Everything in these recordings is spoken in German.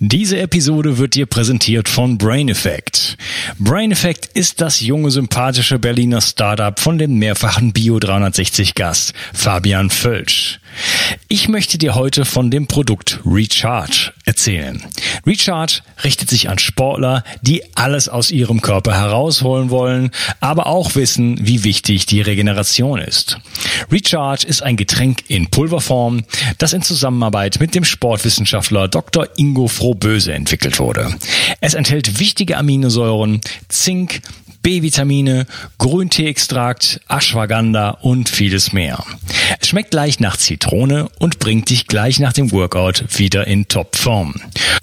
Diese Episode wird dir präsentiert von Brain Effect. Brain Effect ist das junge, sympathische Berliner Startup von dem mehrfachen Bio 360 Gast Fabian Völsch. Ich möchte dir heute von dem Produkt Recharge erzählen. Recharge richtet sich an Sportler, die alles aus ihrem Körper herausholen wollen, aber auch wissen, wie wichtig die Regeneration ist. Recharge ist ein Getränk in Pulverform, das in Zusammenarbeit mit dem Sportwissenschaftler Dr. Ingo Frohböse entwickelt wurde. Es enthält wichtige Aminosäuren, Zink, B-Vitamine, Grünteeextrakt, Ashwagandha und vieles mehr. Es schmeckt gleich nach Zitrone und bringt dich gleich nach dem Workout wieder in Topform.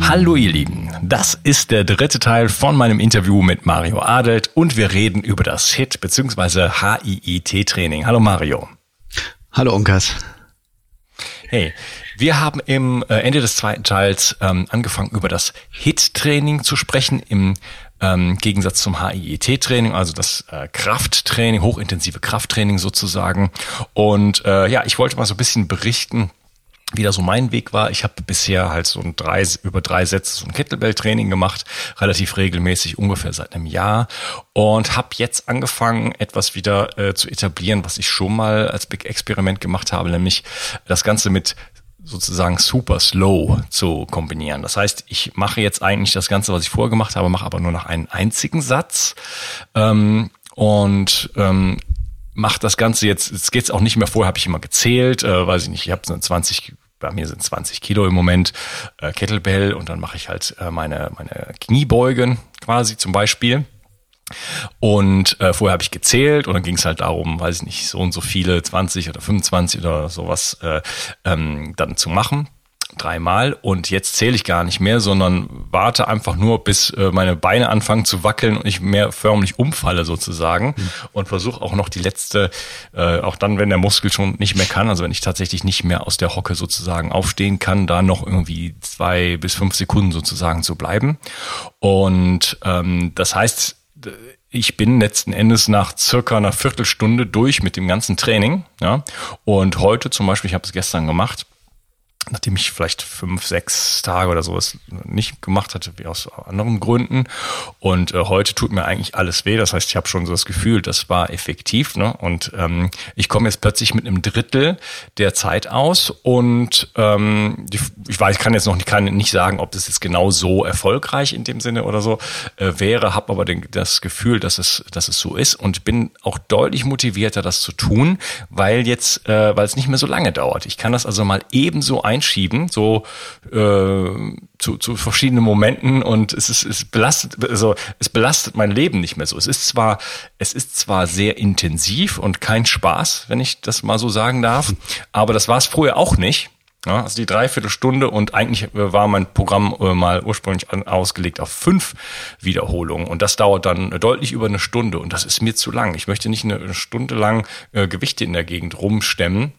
Hallo ihr Lieben, das ist der dritte Teil von meinem Interview mit Mario Adelt und wir reden über das HIT bzw. HIIT-Training. Hallo Mario. Hallo Unkas. Hey, wir haben im äh, Ende des zweiten Teils ähm, angefangen, über das HIT-Training zu sprechen, im ähm, Gegensatz zum HIET-Training, also das äh, Krafttraining, hochintensive Krafttraining sozusagen. Und äh, ja, ich wollte mal so ein bisschen berichten, wie da so mein Weg war. Ich habe bisher halt so ein drei, über drei Sätze so ein Kettlebell-Training gemacht, relativ regelmäßig, ungefähr seit einem Jahr und habe jetzt angefangen, etwas wieder äh, zu etablieren, was ich schon mal als Big Experiment gemacht habe, nämlich das Ganze mit sozusagen super slow zu kombinieren. Das heißt, ich mache jetzt eigentlich das Ganze, was ich vorher gemacht habe, mache aber nur noch einen einzigen Satz ähm, und ähm, mache das Ganze jetzt, jetzt geht's auch nicht mehr vor, habe ich immer gezählt, äh, weiß ich nicht, ich habe so 20 bei mir sind 20 Kilo im Moment äh, Kettlebell und dann mache ich halt äh, meine, meine Kniebeugen quasi zum Beispiel. Und äh, vorher habe ich gezählt und dann ging es halt darum, weiß ich nicht, so und so viele, 20 oder 25 oder sowas äh, ähm, dann zu machen dreimal und jetzt zähle ich gar nicht mehr, sondern warte einfach nur, bis äh, meine Beine anfangen zu wackeln und ich mehr förmlich umfalle sozusagen mhm. und versuche auch noch die letzte, äh, auch dann, wenn der Muskel schon nicht mehr kann, also wenn ich tatsächlich nicht mehr aus der Hocke sozusagen aufstehen kann, da noch irgendwie zwei bis fünf Sekunden sozusagen zu bleiben. Und ähm, das heißt, ich bin letzten Endes nach circa einer Viertelstunde durch mit dem ganzen Training. Ja. Und heute zum Beispiel, ich habe es gestern gemacht, nachdem ich vielleicht fünf, sechs Tage oder sowas nicht gemacht hatte, wie aus anderen Gründen. Und äh, heute tut mir eigentlich alles weh. Das heißt, ich habe schon so das Gefühl, das war effektiv. Ne? Und ähm, ich komme jetzt plötzlich mit einem Drittel der Zeit aus. Und ähm, die, ich weiß, ich kann jetzt noch nicht, kann nicht sagen, ob das jetzt genau so erfolgreich in dem Sinne oder so äh, wäre, habe aber den, das Gefühl, dass es, dass es so ist und bin auch deutlich motivierter, das zu tun, weil jetzt, äh, weil es nicht mehr so lange dauert. Ich kann das also mal ebenso einschieben, so äh, zu, zu verschiedenen Momenten und es ist es belastet, also es belastet mein Leben nicht mehr so. Es ist zwar, es ist zwar sehr intensiv und kein Spaß, wenn ich das mal so sagen darf, aber das war es früher auch nicht. Ja, also die Dreiviertelstunde und eigentlich äh, war mein Programm äh, mal ursprünglich ausgelegt auf fünf Wiederholungen und das dauert dann deutlich über eine Stunde und das ist mir zu lang. Ich möchte nicht eine Stunde lang äh, Gewichte in der Gegend rumstemmen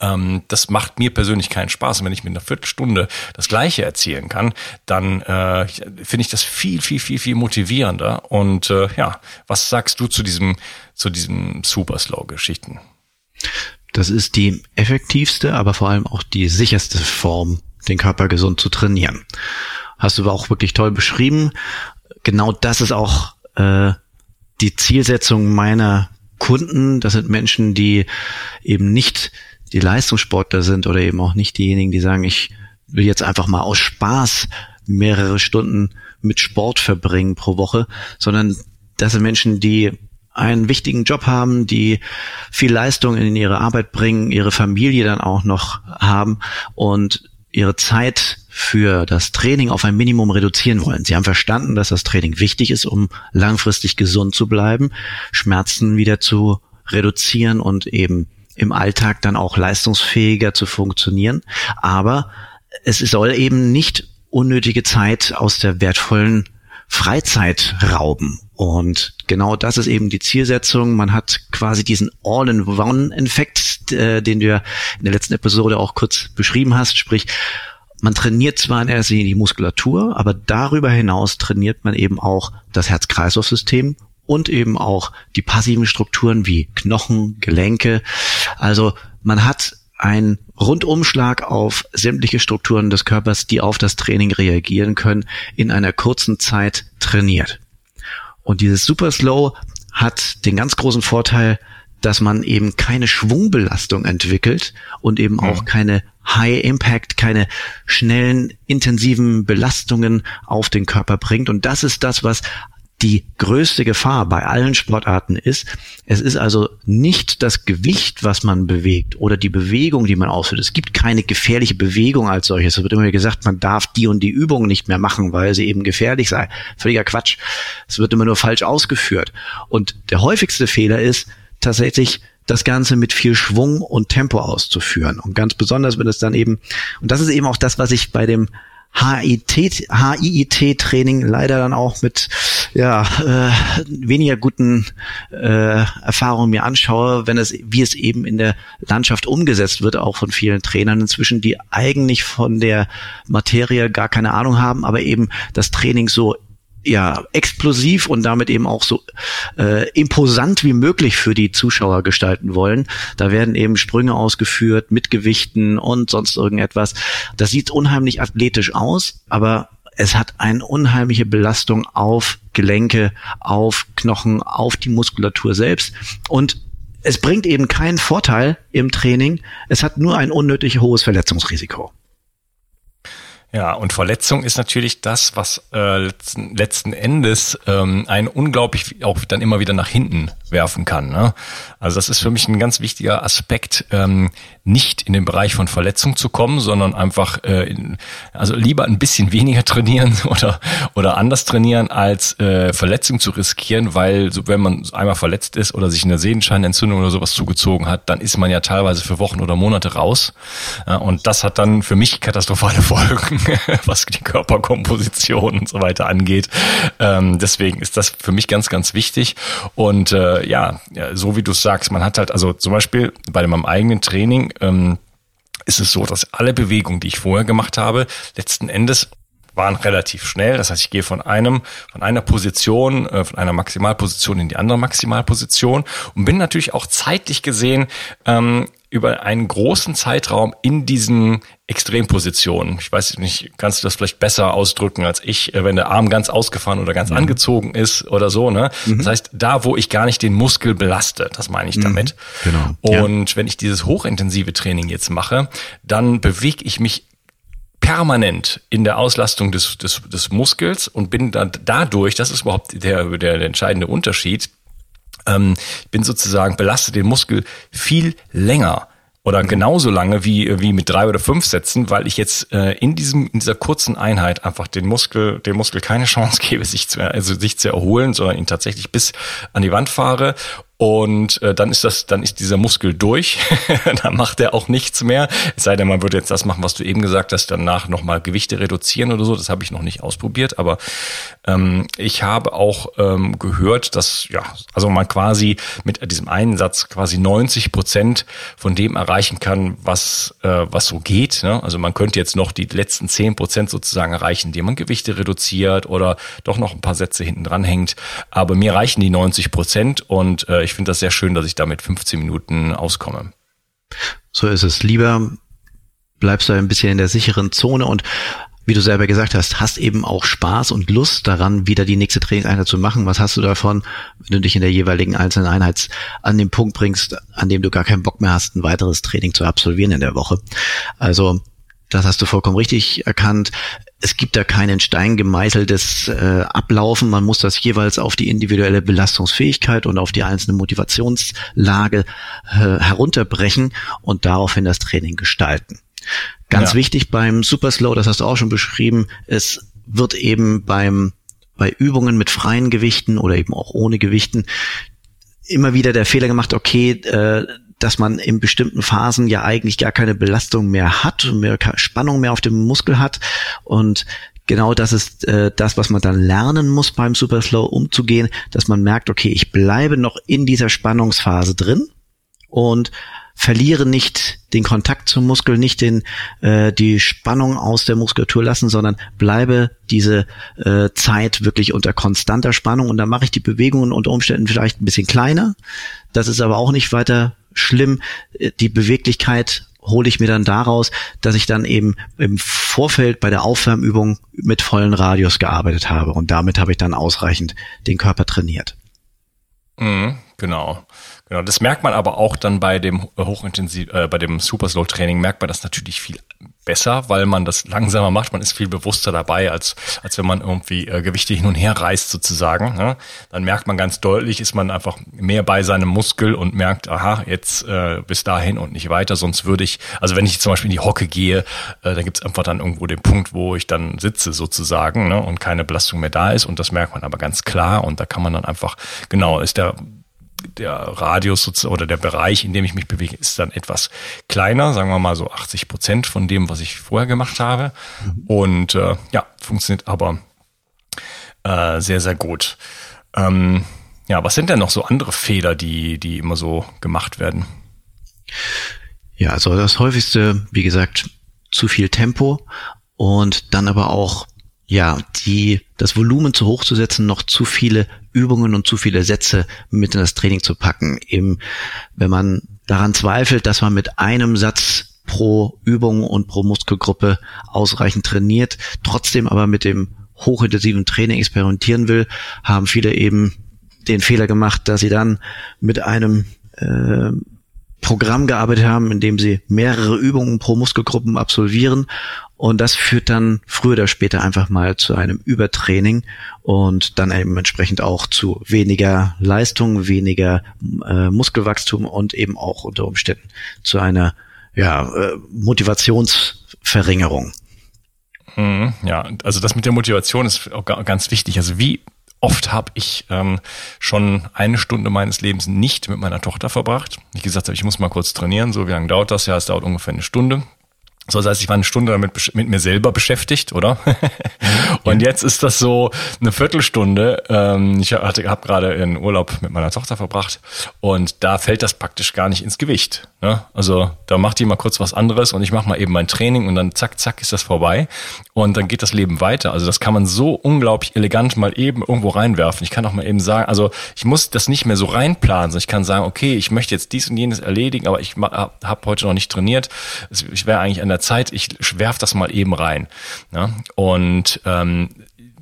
ähm, das macht mir persönlich keinen Spaß. Und wenn ich mit einer Viertelstunde das Gleiche erzielen kann, dann äh, finde ich das viel, viel, viel, viel motivierender. Und äh, ja, was sagst du zu diesem, zu diesem Super Slow-Geschichten? Das ist die effektivste, aber vor allem auch die sicherste Form, den Körper gesund zu trainieren. Hast du aber auch wirklich toll beschrieben. Genau das ist auch äh, die Zielsetzung meiner Kunden. Das sind Menschen, die eben nicht die Leistungssportler sind oder eben auch nicht diejenigen, die sagen, ich will jetzt einfach mal aus Spaß mehrere Stunden mit Sport verbringen pro Woche, sondern das sind Menschen, die einen wichtigen Job haben, die viel Leistung in ihre Arbeit bringen, ihre Familie dann auch noch haben und ihre Zeit für das Training auf ein Minimum reduzieren wollen. Sie haben verstanden, dass das Training wichtig ist, um langfristig gesund zu bleiben, Schmerzen wieder zu reduzieren und eben im Alltag dann auch leistungsfähiger zu funktionieren. Aber es soll eben nicht unnötige Zeit aus der wertvollen Freizeit rauben. Und genau das ist eben die Zielsetzung. Man hat quasi diesen All-in-One-Effekt, äh, den du ja in der letzten Episode auch kurz beschrieben hast. Sprich, man trainiert zwar in erster Linie die Muskulatur, aber darüber hinaus trainiert man eben auch das Herz-Kreislauf-System und eben auch die passiven Strukturen wie Knochen, Gelenke. Also man hat einen Rundumschlag auf sämtliche Strukturen des Körpers, die auf das Training reagieren können, in einer kurzen Zeit trainiert. Und dieses Super Slow hat den ganz großen Vorteil, dass man eben keine Schwungbelastung entwickelt und eben auch mhm. keine High Impact, keine schnellen, intensiven Belastungen auf den Körper bringt. Und das ist das, was die größte Gefahr bei allen Sportarten ist. Es ist also nicht das Gewicht, was man bewegt oder die Bewegung, die man ausführt. Es gibt keine gefährliche Bewegung als solches. Es wird immer gesagt, man darf die und die Übung nicht mehr machen, weil sie eben gefährlich sei. Völliger Quatsch. Es wird immer nur falsch ausgeführt. Und der häufigste Fehler ist tatsächlich, das Ganze mit viel Schwung und Tempo auszuführen. Und ganz besonders, wenn es dann eben, und das ist eben auch das, was ich bei dem HIT, HIIT-Training leider dann auch mit ja, äh, weniger guten äh, Erfahrungen mir anschaue, wenn es, wie es eben in der Landschaft umgesetzt wird, auch von vielen Trainern inzwischen, die eigentlich von der Materie gar keine Ahnung haben, aber eben das Training so ja explosiv und damit eben auch so äh, imposant wie möglich für die Zuschauer gestalten wollen. Da werden eben Sprünge ausgeführt mit Gewichten und sonst irgendetwas. Das sieht unheimlich athletisch aus, aber es hat eine unheimliche Belastung auf Gelenke, auf Knochen, auf die Muskulatur selbst und es bringt eben keinen Vorteil im Training. Es hat nur ein unnötig hohes Verletzungsrisiko. Ja, und Verletzung ist natürlich das, was äh, letzten, letzten Endes ähm, einen unglaublich auch dann immer wieder nach hinten werfen kann. Ne? Also das ist für mich ein ganz wichtiger Aspekt, ähm, nicht in den Bereich von Verletzung zu kommen, sondern einfach äh, in, also lieber ein bisschen weniger trainieren oder oder anders trainieren, als äh, Verletzung zu riskieren, weil so, wenn man einmal verletzt ist oder sich eine Sehenscheinentzündung oder sowas zugezogen hat, dann ist man ja teilweise für Wochen oder Monate raus. Ja, und das hat dann für mich katastrophale Folgen. was die Körperkomposition und so weiter angeht. Ähm, deswegen ist das für mich ganz, ganz wichtig. Und äh, ja, so wie du sagst, man hat halt, also zum Beispiel bei meinem eigenen Training, ähm, ist es so, dass alle Bewegungen, die ich vorher gemacht habe, letzten Endes waren relativ schnell. Das heißt, ich gehe von einem, von einer Position, äh, von einer Maximalposition in die andere Maximalposition und bin natürlich auch zeitlich gesehen ähm, über einen großen Zeitraum in diesen Extrempositionen. Ich weiß nicht, kannst du das vielleicht besser ausdrücken als ich, äh, wenn der Arm ganz ausgefahren oder ganz mhm. angezogen ist oder so, ne? Mhm. Das heißt, da, wo ich gar nicht den Muskel belaste, das meine ich mhm. damit. Genau. Und ja. wenn ich dieses hochintensive Training jetzt mache, dann bewege ich mich permanent in der Auslastung des, des, des Muskels und bin dann dadurch, das ist überhaupt der, der, der entscheidende Unterschied, ähm, ich bin sozusagen, belaste den Muskel viel länger oder mhm. genauso lange wie wie mit drei oder fünf Sätzen, weil ich jetzt äh, in diesem in dieser kurzen Einheit einfach den Muskel dem Muskel keine Chance gebe, sich zu also sich zu erholen, sondern ihn tatsächlich bis an die Wand fahre und äh, dann ist das, dann ist dieser Muskel durch, dann macht er auch nichts mehr. Es sei denn, man würde jetzt das machen, was du eben gesagt hast, danach nochmal Gewichte reduzieren oder so. Das habe ich noch nicht ausprobiert, aber ähm, ich habe auch ähm, gehört, dass ja, also man quasi mit diesem einen Satz quasi 90 Prozent von dem erreichen kann, was äh, was so geht. Ne? Also man könnte jetzt noch die letzten 10 Prozent sozusagen erreichen, indem man Gewichte reduziert oder doch noch ein paar Sätze hinten dran hängt. Aber mir reichen die 90 Prozent und äh, ich finde das sehr schön, dass ich damit 15 Minuten auskomme. So ist es. Lieber bleibst du ein bisschen in der sicheren Zone und wie du selber gesagt hast, hast eben auch Spaß und Lust daran, wieder die nächste Trainingseinheit zu machen. Was hast du davon, wenn du dich in der jeweiligen einzelnen Einheit an den Punkt bringst, an dem du gar keinen Bock mehr hast, ein weiteres Training zu absolvieren in der Woche? Also das hast du vollkommen richtig erkannt. Es gibt da keinen Stein gemeißeltes äh, Ablaufen. Man muss das jeweils auf die individuelle Belastungsfähigkeit und auf die einzelne Motivationslage äh, herunterbrechen und daraufhin das Training gestalten. Ganz ja. wichtig beim Super Slow, das hast du auch schon beschrieben, es wird eben beim bei Übungen mit freien Gewichten oder eben auch ohne Gewichten immer wieder der Fehler gemacht, okay, äh, dass man in bestimmten Phasen ja eigentlich gar keine Belastung mehr hat mehr Spannung mehr auf dem Muskel hat und genau das ist äh, das, was man dann lernen muss beim Superslow umzugehen, dass man merkt, okay, ich bleibe noch in dieser Spannungsphase drin und verliere nicht den Kontakt zum Muskel, nicht den äh, die Spannung aus der Muskulatur lassen, sondern bleibe diese äh, Zeit wirklich unter konstanter Spannung und dann mache ich die Bewegungen unter Umständen vielleicht ein bisschen kleiner. Das ist aber auch nicht weiter schlimm. Äh, die Beweglichkeit hole ich mir dann daraus, dass ich dann eben im Vorfeld bei der Aufwärmübung mit vollen Radius gearbeitet habe und damit habe ich dann ausreichend den Körper trainiert. Mhm, genau. Genau, das merkt man aber auch dann bei dem hochintensiv, äh, bei dem Super Slow Training merkt man das natürlich viel besser, weil man das langsamer macht. Man ist viel bewusster dabei, als als wenn man irgendwie äh, Gewichte hin und her reißt sozusagen. Ne? Dann merkt man ganz deutlich, ist man einfach mehr bei seinem Muskel und merkt, aha, jetzt äh, bis dahin und nicht weiter. Sonst würde ich, also wenn ich zum Beispiel in die Hocke gehe, äh, da gibt's einfach dann irgendwo den Punkt, wo ich dann sitze sozusagen ne? und keine Belastung mehr da ist. Und das merkt man aber ganz klar. Und da kann man dann einfach, genau, ist der der Radius oder der Bereich, in dem ich mich bewege, ist dann etwas kleiner, sagen wir mal so 80 Prozent von dem, was ich vorher gemacht habe. Mhm. Und äh, ja, funktioniert aber äh, sehr, sehr gut. Ähm, ja, was sind denn noch so andere Fehler, die, die immer so gemacht werden? Ja, also das häufigste, wie gesagt, zu viel Tempo und dann aber auch ja, die, das Volumen zu hoch zu setzen, noch zu viele Übungen und zu viele Sätze mit in das Training zu packen. Eben, wenn man daran zweifelt, dass man mit einem Satz pro Übung und pro Muskelgruppe ausreichend trainiert, trotzdem aber mit dem hochintensiven Training experimentieren will, haben viele eben den Fehler gemacht, dass sie dann mit einem äh, Programm gearbeitet haben, in dem sie mehrere Übungen pro Muskelgruppen absolvieren und das führt dann früher oder später einfach mal zu einem Übertraining und dann eben entsprechend auch zu weniger Leistung, weniger äh, Muskelwachstum und eben auch unter Umständen zu einer ja, äh, Motivationsverringerung. Mhm, ja, also das mit der Motivation ist auch ganz wichtig. Also wie oft habe ich ähm, schon eine Stunde meines Lebens nicht mit meiner Tochter verbracht. Ich gesagt habe, ich muss mal kurz trainieren. So, wie lange dauert das? Ja, es dauert ungefähr eine Stunde. So, das heißt, ich war eine Stunde damit mit mir selber beschäftigt, oder? und jetzt ist das so eine Viertelstunde. Ähm, ich hatte, habe gerade in Urlaub mit meiner Tochter verbracht und da fällt das praktisch gar nicht ins Gewicht. Ne? Also da macht die mal kurz was anderes und ich mache mal eben mein Training und dann zack, zack ist das vorbei und dann geht das Leben weiter. Also das kann man so unglaublich elegant mal eben irgendwo reinwerfen. Ich kann auch mal eben sagen, also ich muss das nicht mehr so reinplanen, sondern ich kann sagen, okay, ich möchte jetzt dies und jenes erledigen, aber ich habe heute noch nicht trainiert. Ich wäre eigentlich an der Zeit, ich werf das mal eben rein. Ja? Und ähm,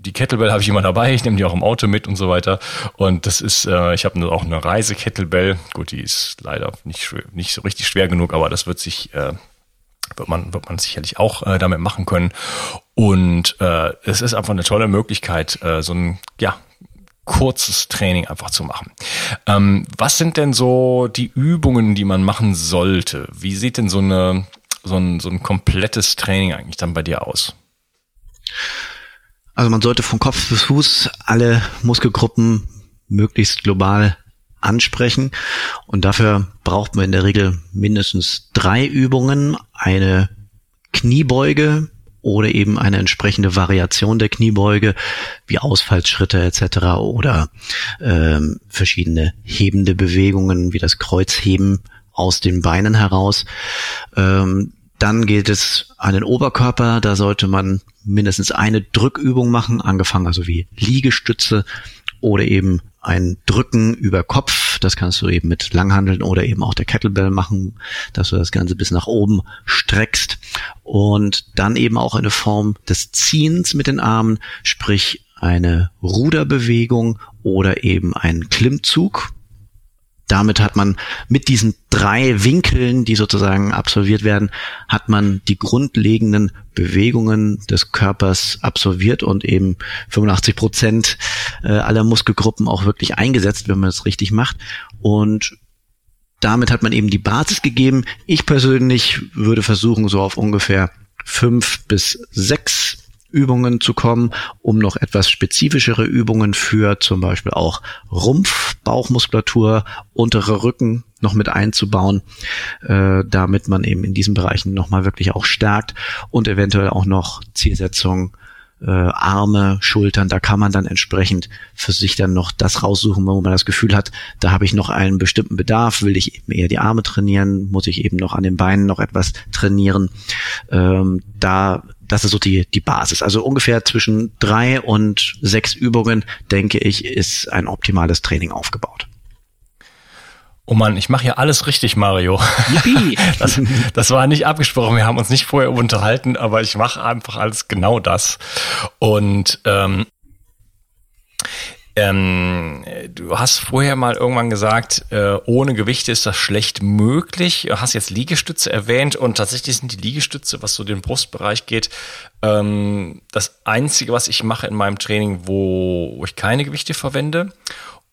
die Kettlebell habe ich immer dabei, ich nehme die auch im Auto mit und so weiter. Und das ist, äh, ich habe auch eine Reise-Kettlebell. Gut, die ist leider nicht, nicht so richtig schwer genug, aber das wird sich, äh, wird man, wird man sicherlich auch äh, damit machen können. Und äh, es ist einfach eine tolle Möglichkeit, äh, so ein, ja, kurzes Training einfach zu machen. Ähm, was sind denn so die Übungen, die man machen sollte? Wie sieht denn so eine so ein, so ein komplettes Training eigentlich dann bei dir aus? Also man sollte von Kopf bis Fuß alle Muskelgruppen möglichst global ansprechen. Und dafür braucht man in der Regel mindestens drei Übungen. Eine Kniebeuge oder eben eine entsprechende Variation der Kniebeuge, wie Ausfallschritte etc. oder ähm, verschiedene hebende Bewegungen, wie das Kreuzheben aus den Beinen heraus. Ähm, dann geht es an den Oberkörper, da sollte man mindestens eine Drückübung machen, angefangen also wie Liegestütze oder eben ein Drücken über Kopf. Das kannst du eben mit Langhandeln oder eben auch der Kettlebell machen, dass du das Ganze bis nach oben streckst. Und dann eben auch eine Form des Ziehens mit den Armen, sprich eine Ruderbewegung oder eben ein Klimmzug damit hat man mit diesen drei Winkeln, die sozusagen absolviert werden, hat man die grundlegenden Bewegungen des Körpers absolviert und eben 85 Prozent äh, aller Muskelgruppen auch wirklich eingesetzt, wenn man es richtig macht. Und damit hat man eben die Basis gegeben. Ich persönlich würde versuchen, so auf ungefähr fünf bis sechs Übungen zu kommen, um noch etwas spezifischere Übungen für zum Beispiel auch Rumpf, Bauchmuskulatur, untere Rücken noch mit einzubauen, äh, damit man eben in diesen Bereichen nochmal wirklich auch stärkt und eventuell auch noch Zielsetzungen äh, Arme, Schultern, da kann man dann entsprechend für sich dann noch das raussuchen, wo man das Gefühl hat, da habe ich noch einen bestimmten Bedarf, will ich eben eher die Arme trainieren, muss ich eben noch an den Beinen noch etwas trainieren. Ähm, da das ist so die, die Basis. Also ungefähr zwischen drei und sechs Übungen, denke ich, ist ein optimales Training aufgebaut. Oh Mann, ich mache ja alles richtig, Mario. das, das war nicht abgesprochen, wir haben uns nicht vorher unterhalten, aber ich mache einfach alles genau das. Und ähm, ähm, du hast vorher mal irgendwann gesagt, äh, ohne Gewichte ist das schlecht möglich. Du hast jetzt Liegestütze erwähnt und tatsächlich sind die Liegestütze, was so den Brustbereich geht, ähm, das einzige, was ich mache in meinem Training, wo, wo ich keine Gewichte verwende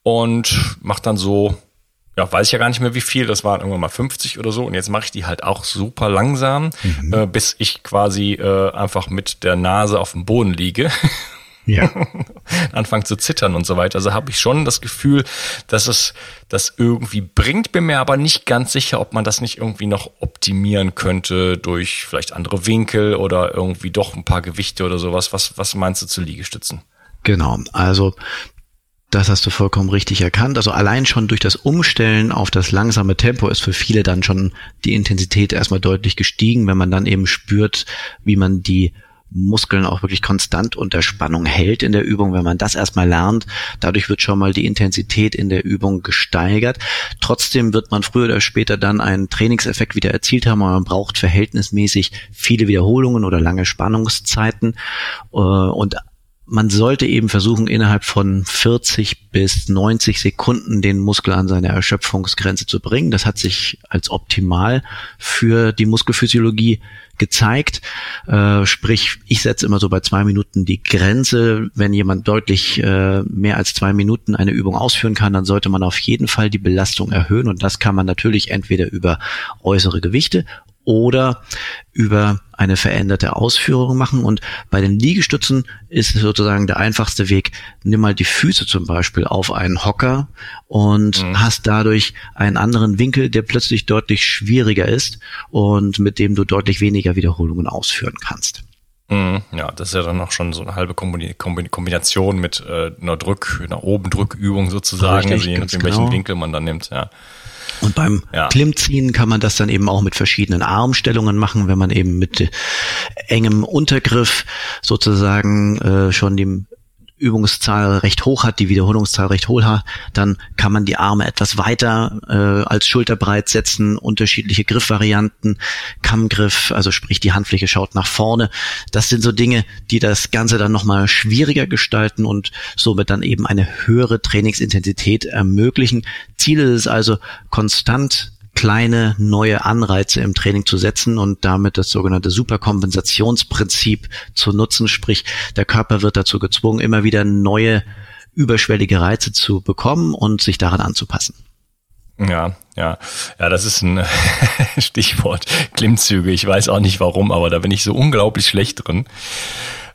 und mache dann so, ja, weiß ich ja gar nicht mehr wie viel, das waren irgendwann mal 50 oder so und jetzt mache ich die halt auch super langsam, mhm. äh, bis ich quasi äh, einfach mit der Nase auf dem Boden liege ja. anfangen zu zittern und so weiter. Also habe ich schon das Gefühl, dass es das irgendwie bringt, bin mir aber nicht ganz sicher, ob man das nicht irgendwie noch optimieren könnte durch vielleicht andere Winkel oder irgendwie doch ein paar Gewichte oder sowas. Was, was meinst du zu Liegestützen? Genau, also das hast du vollkommen richtig erkannt. Also allein schon durch das Umstellen auf das langsame Tempo ist für viele dann schon die Intensität erstmal deutlich gestiegen, wenn man dann eben spürt, wie man die Muskeln auch wirklich konstant unter Spannung hält in der Übung. Wenn man das erstmal lernt, dadurch wird schon mal die Intensität in der Übung gesteigert. Trotzdem wird man früher oder später dann einen Trainingseffekt wieder erzielt haben, aber man braucht verhältnismäßig viele Wiederholungen oder lange Spannungszeiten. Äh, und man sollte eben versuchen, innerhalb von 40 bis 90 Sekunden den Muskel an seine Erschöpfungsgrenze zu bringen. Das hat sich als optimal für die Muskelphysiologie gezeigt. Äh, sprich, ich setze immer so bei zwei Minuten die Grenze. Wenn jemand deutlich äh, mehr als zwei Minuten eine Übung ausführen kann, dann sollte man auf jeden Fall die Belastung erhöhen. Und das kann man natürlich entweder über äußere Gewichte oder über eine veränderte Ausführung machen. Und bei den Liegestützen ist es sozusagen der einfachste Weg. Nimm mal die Füße zum Beispiel auf einen Hocker und mhm. hast dadurch einen anderen Winkel, der plötzlich deutlich schwieriger ist und mit dem du deutlich weniger Wiederholungen ausführen kannst. Mhm. Ja, das ist ja dann noch schon so eine halbe Kombination mit äh, einer Drück, einer oben Drückübung sozusagen, Richtig, je nachdem, genau. welchen Winkel man dann nimmt, ja. Und beim ja. Klimmziehen kann man das dann eben auch mit verschiedenen Armstellungen machen, wenn man eben mit engem Untergriff sozusagen äh, schon dem Übungszahl recht hoch hat, die Wiederholungszahl recht hoch hat, dann kann man die Arme etwas weiter äh, als schulterbreit setzen, unterschiedliche Griffvarianten, Kammgriff, also sprich die Handfläche schaut nach vorne. Das sind so Dinge, die das Ganze dann nochmal schwieriger gestalten und somit dann eben eine höhere Trainingsintensität ermöglichen. Ziel ist es also, konstant kleine neue Anreize im Training zu setzen und damit das sogenannte Superkompensationsprinzip zu nutzen. Sprich, der Körper wird dazu gezwungen, immer wieder neue überschwellige Reize zu bekommen und sich daran anzupassen. Ja, ja, ja, das ist ein Stichwort Klimmzüge. Ich weiß auch nicht warum, aber da bin ich so unglaublich schlecht drin.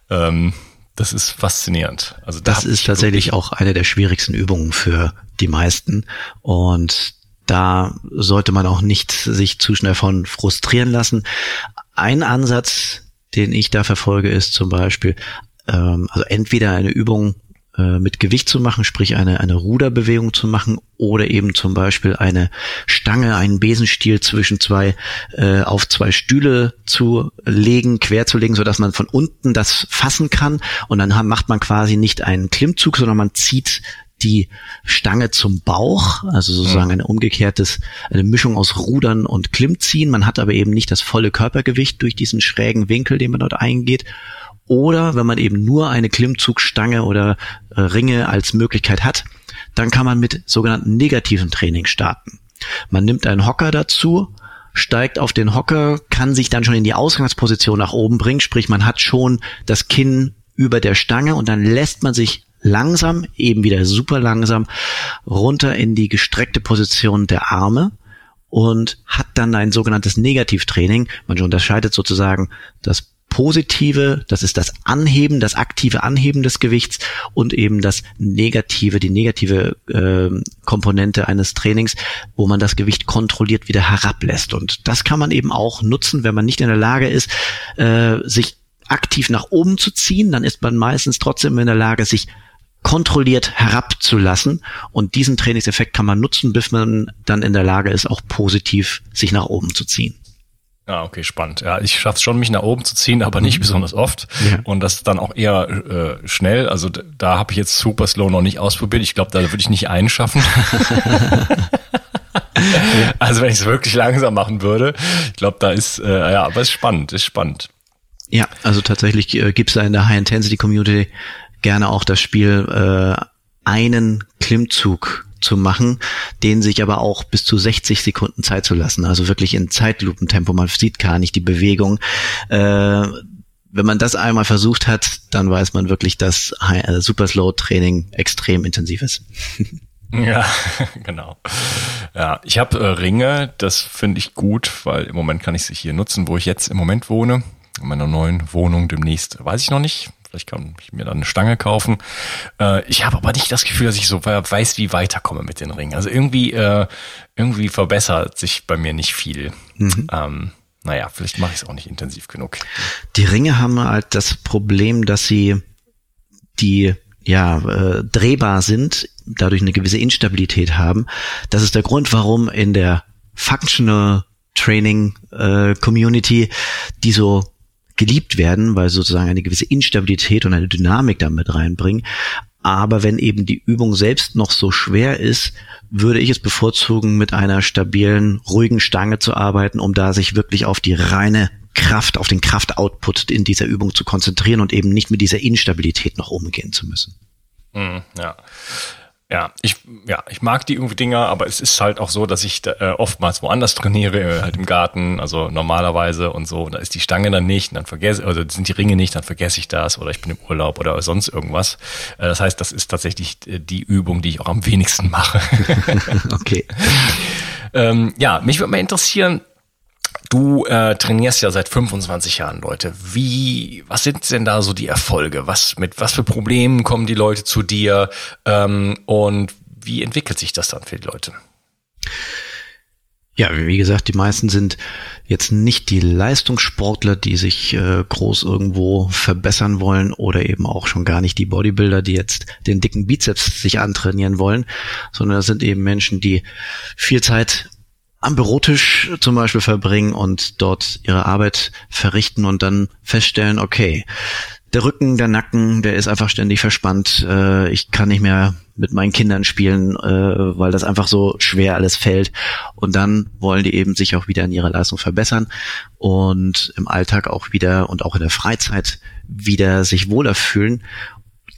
Ähm, das ist faszinierend. Also da das ist tatsächlich auch eine der schwierigsten Übungen für die meisten und da sollte man auch nicht sich zu schnell von frustrieren lassen. Ein Ansatz, den ich da verfolge, ist zum Beispiel, ähm, also entweder eine Übung äh, mit Gewicht zu machen, sprich eine, eine Ruderbewegung zu machen oder eben zum Beispiel eine Stange, einen Besenstiel zwischen zwei, äh, auf zwei Stühle zu legen, quer zu legen, so dass man von unten das fassen kann und dann macht man quasi nicht einen Klimmzug, sondern man zieht die Stange zum Bauch, also sozusagen eine umgekehrtes, eine Mischung aus Rudern und Klimmziehen. Man hat aber eben nicht das volle Körpergewicht durch diesen schrägen Winkel, den man dort eingeht. Oder wenn man eben nur eine Klimmzugstange oder äh, Ringe als Möglichkeit hat, dann kann man mit sogenannten negativen Training starten. Man nimmt einen Hocker dazu, steigt auf den Hocker, kann sich dann schon in die Ausgangsposition nach oben bringen, sprich man hat schon das Kinn über der Stange und dann lässt man sich langsam, eben wieder super langsam, runter in die gestreckte Position der Arme und hat dann ein sogenanntes Negativtraining. Man unterscheidet sozusagen das Positive, das ist das Anheben, das aktive Anheben des Gewichts und eben das Negative, die negative äh, Komponente eines Trainings, wo man das Gewicht kontrolliert wieder herablässt. Und das kann man eben auch nutzen, wenn man nicht in der Lage ist, äh, sich aktiv nach oben zu ziehen, dann ist man meistens trotzdem in der Lage, sich kontrolliert herabzulassen. Und diesen Trainingseffekt kann man nutzen, bis man dann in der Lage ist, auch positiv sich nach oben zu ziehen. Ja, okay, spannend. Ja, ich schaffe schon, mich nach oben zu ziehen, aber nicht mhm. besonders oft. Ja. Und das dann auch eher äh, schnell. Also da habe ich jetzt Super Slow noch nicht ausprobiert. Ich glaube, da würde ich nicht einen schaffen. also wenn ich es wirklich langsam machen würde, ich glaube, da ist, äh, ja, aber es ist spannend, ist spannend. Ja, also tatsächlich äh, gibt es da in der High-Intensity-Community gerne auch das Spiel, äh, einen Klimmzug zu machen, den sich aber auch bis zu 60 Sekunden Zeit zu lassen. Also wirklich in Zeitlupentempo. Man sieht gar nicht die Bewegung. Äh, wenn man das einmal versucht hat, dann weiß man wirklich, dass äh, Super Slow Training extrem intensiv ist. Ja, genau. Ja, ich habe äh, Ringe, das finde ich gut, weil im Moment kann ich sie hier nutzen, wo ich jetzt im Moment wohne. In meiner neuen Wohnung demnächst, weiß ich noch nicht, Vielleicht kann ich mir dann eine Stange kaufen. Äh, ich habe aber nicht das Gefühl, dass ich so weiß, wie weiterkomme mit den Ringen. Also irgendwie, äh, irgendwie verbessert sich bei mir nicht viel. Mhm. Ähm, naja, vielleicht mache ich es auch nicht intensiv genug. Die Ringe haben halt das Problem, dass sie die ja äh, drehbar sind, dadurch eine gewisse Instabilität haben. Das ist der Grund, warum in der Functional Training äh, Community die so geliebt werden, weil sozusagen eine gewisse Instabilität und eine Dynamik damit reinbringen. Aber wenn eben die Übung selbst noch so schwer ist, würde ich es bevorzugen, mit einer stabilen, ruhigen Stange zu arbeiten, um da sich wirklich auf die reine Kraft, auf den Kraftoutput in dieser Übung zu konzentrieren und eben nicht mit dieser Instabilität noch umgehen zu müssen. Mhm, ja. Ja, ich, ja, ich mag die irgendwie Dinger, aber es ist halt auch so, dass ich da, äh, oftmals woanders trainiere, äh, halt im Garten, also normalerweise und so. Da ist die Stange dann nicht, dann vergesse, also sind die Ringe nicht, dann vergesse ich das oder ich bin im Urlaub oder sonst irgendwas. Äh, das heißt, das ist tatsächlich äh, die Übung, die ich auch am wenigsten mache. okay. ähm, ja, mich würde mal interessieren, Du äh, trainierst ja seit 25 Jahren Leute. Wie, was sind denn da so die Erfolge? Was mit was für Problemen kommen die Leute zu dir ähm, und wie entwickelt sich das dann für die Leute? Ja, wie gesagt, die meisten sind jetzt nicht die Leistungssportler, die sich äh, groß irgendwo verbessern wollen oder eben auch schon gar nicht die Bodybuilder, die jetzt den dicken Bizeps sich antrainieren wollen, sondern das sind eben Menschen, die viel Zeit am Bürotisch zum Beispiel verbringen und dort ihre Arbeit verrichten und dann feststellen, okay, der Rücken, der Nacken, der ist einfach ständig verspannt. Äh, ich kann nicht mehr mit meinen Kindern spielen, äh, weil das einfach so schwer alles fällt. Und dann wollen die eben sich auch wieder in ihrer Leistung verbessern und im Alltag auch wieder und auch in der Freizeit wieder sich wohler fühlen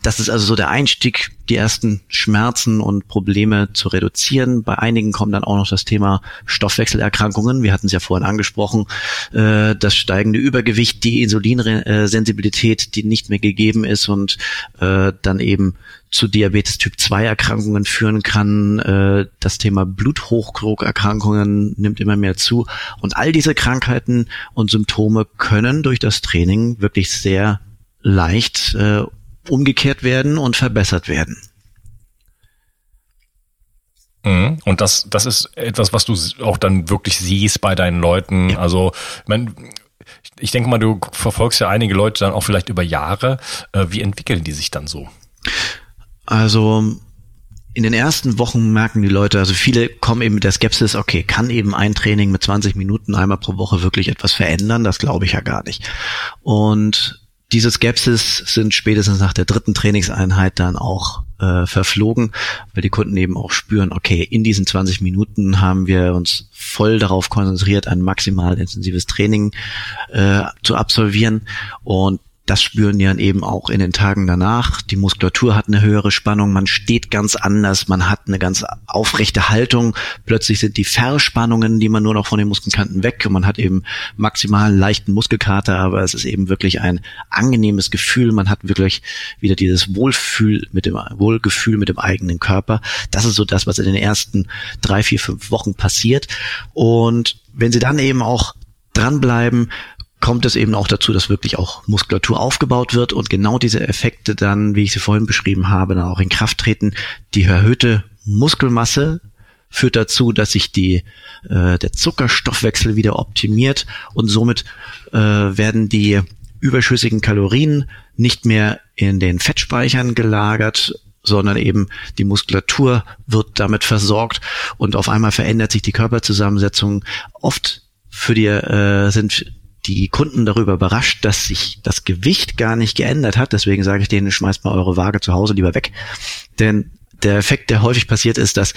das ist also so der Einstieg, die ersten Schmerzen und Probleme zu reduzieren. Bei einigen kommt dann auch noch das Thema Stoffwechselerkrankungen. Wir hatten es ja vorhin angesprochen, äh, das steigende Übergewicht, die Insulinsensibilität, die nicht mehr gegeben ist und äh, dann eben zu Diabetes Typ 2 Erkrankungen führen kann. Äh, das Thema Bluthochdruckerkrankungen nimmt immer mehr zu. Und all diese Krankheiten und Symptome können durch das Training wirklich sehr leicht umgekehrt werden und verbessert werden. Mhm. Und das, das ist etwas, was du auch dann wirklich siehst bei deinen Leuten. Ja. Also, ich, mein, ich denke mal, du verfolgst ja einige Leute dann auch vielleicht über Jahre. Äh, wie entwickeln die sich dann so? Also in den ersten Wochen merken die Leute, also viele kommen eben mit der Skepsis, okay, kann eben ein Training mit 20 Minuten einmal pro Woche wirklich etwas verändern? Das glaube ich ja gar nicht. Und diese Skepsis sind spätestens nach der dritten Trainingseinheit dann auch äh, verflogen, weil die Kunden eben auch spüren, okay, in diesen 20 Minuten haben wir uns voll darauf konzentriert, ein maximal intensives Training äh, zu absolvieren. Und das spüren die dann eben auch in den Tagen danach. Die Muskulatur hat eine höhere Spannung, man steht ganz anders, man hat eine ganz aufrechte Haltung. Plötzlich sind die Verspannungen, die man nur noch von den Muskelkanten weg und man hat eben maximal leichten Muskelkater, aber es ist eben wirklich ein angenehmes Gefühl. Man hat wirklich wieder dieses Wohlfühl mit dem Wohlgefühl mit dem eigenen Körper. Das ist so das, was in den ersten drei, vier, fünf Wochen passiert. Und wenn Sie dann eben auch dranbleiben, kommt es eben auch dazu, dass wirklich auch Muskulatur aufgebaut wird und genau diese Effekte dann, wie ich sie vorhin beschrieben habe, dann auch in Kraft treten. Die erhöhte Muskelmasse führt dazu, dass sich die, äh, der Zuckerstoffwechsel wieder optimiert und somit äh, werden die überschüssigen Kalorien nicht mehr in den Fettspeichern gelagert, sondern eben die Muskulatur wird damit versorgt und auf einmal verändert sich die Körperzusammensetzung. Oft für die äh, sind die Kunden darüber überrascht, dass sich das Gewicht gar nicht geändert hat. Deswegen sage ich denen, schmeißt mal eure Waage zu Hause lieber weg. Denn der Effekt, der häufig passiert, ist, dass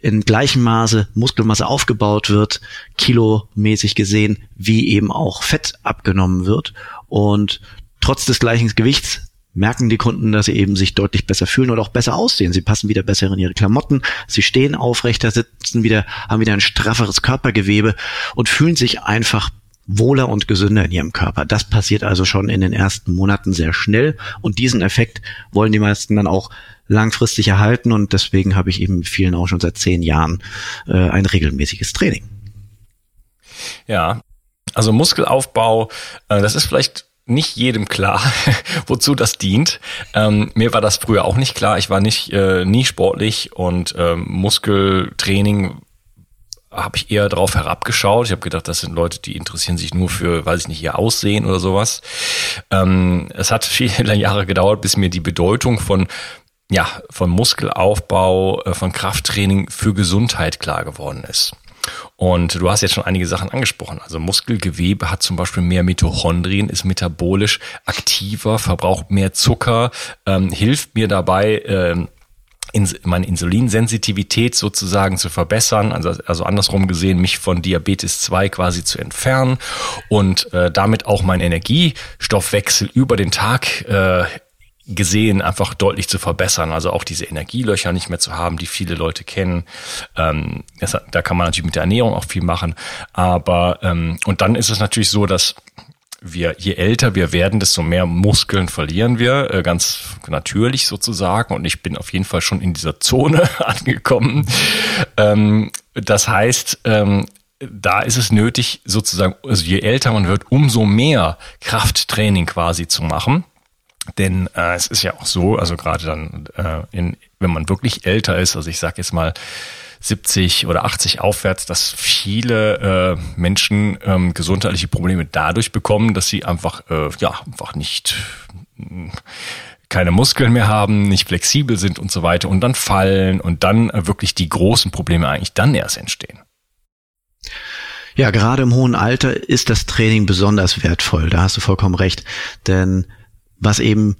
in gleichem Maße Muskelmasse aufgebaut wird, kilomäßig gesehen, wie eben auch Fett abgenommen wird. Und trotz des gleichen Gewichts merken die Kunden, dass sie eben sich deutlich besser fühlen oder auch besser aussehen. Sie passen wieder besser in ihre Klamotten, sie stehen aufrechter, sitzen wieder, haben wieder ein strafferes Körpergewebe und fühlen sich einfach wohler und gesünder in ihrem Körper. Das passiert also schon in den ersten Monaten sehr schnell und diesen Effekt wollen die meisten dann auch langfristig erhalten und deswegen habe ich eben vielen auch schon seit zehn Jahren äh, ein regelmäßiges Training. Ja, also Muskelaufbau, äh, das ist vielleicht nicht jedem klar, wozu das dient. Ähm, mir war das früher auch nicht klar. Ich war nicht äh, nie sportlich und ähm, Muskeltraining habe ich eher drauf herabgeschaut. Ich habe gedacht, das sind Leute, die interessieren sich nur für, weiß ich nicht, ihr Aussehen oder sowas. Ähm, es hat viele Jahre gedauert, bis mir die Bedeutung von ja, von Muskelaufbau, äh, von Krafttraining für Gesundheit klar geworden ist. Und du hast jetzt schon einige Sachen angesprochen. Also Muskelgewebe hat zum Beispiel mehr Mitochondrien, ist metabolisch aktiver, verbraucht mehr Zucker, ähm, hilft mir dabei, ähm, meine Insulinsensitivität sozusagen zu verbessern, also, also andersrum gesehen, mich von Diabetes 2 quasi zu entfernen und äh, damit auch meinen Energiestoffwechsel über den Tag äh, gesehen einfach deutlich zu verbessern. Also auch diese Energielöcher nicht mehr zu haben, die viele Leute kennen. Ähm, das, da kann man natürlich mit der Ernährung auch viel machen. Aber ähm, und dann ist es natürlich so, dass wir, je älter wir werden, desto mehr Muskeln verlieren wir, äh, ganz natürlich sozusagen. Und ich bin auf jeden Fall schon in dieser Zone angekommen. Ähm, das heißt, ähm, da ist es nötig, sozusagen, also je älter man wird, umso mehr Krafttraining quasi zu machen. Denn äh, es ist ja auch so, also gerade dann, äh, in, wenn man wirklich älter ist, also ich sage jetzt mal 70 oder 80 aufwärts, dass viele äh, Menschen ähm, gesundheitliche Probleme dadurch bekommen, dass sie einfach äh, ja einfach nicht keine Muskeln mehr haben, nicht flexibel sind und so weiter und dann fallen und dann äh, wirklich die großen Probleme eigentlich dann erst entstehen. Ja, gerade im hohen Alter ist das Training besonders wertvoll. Da hast du vollkommen recht. Denn was eben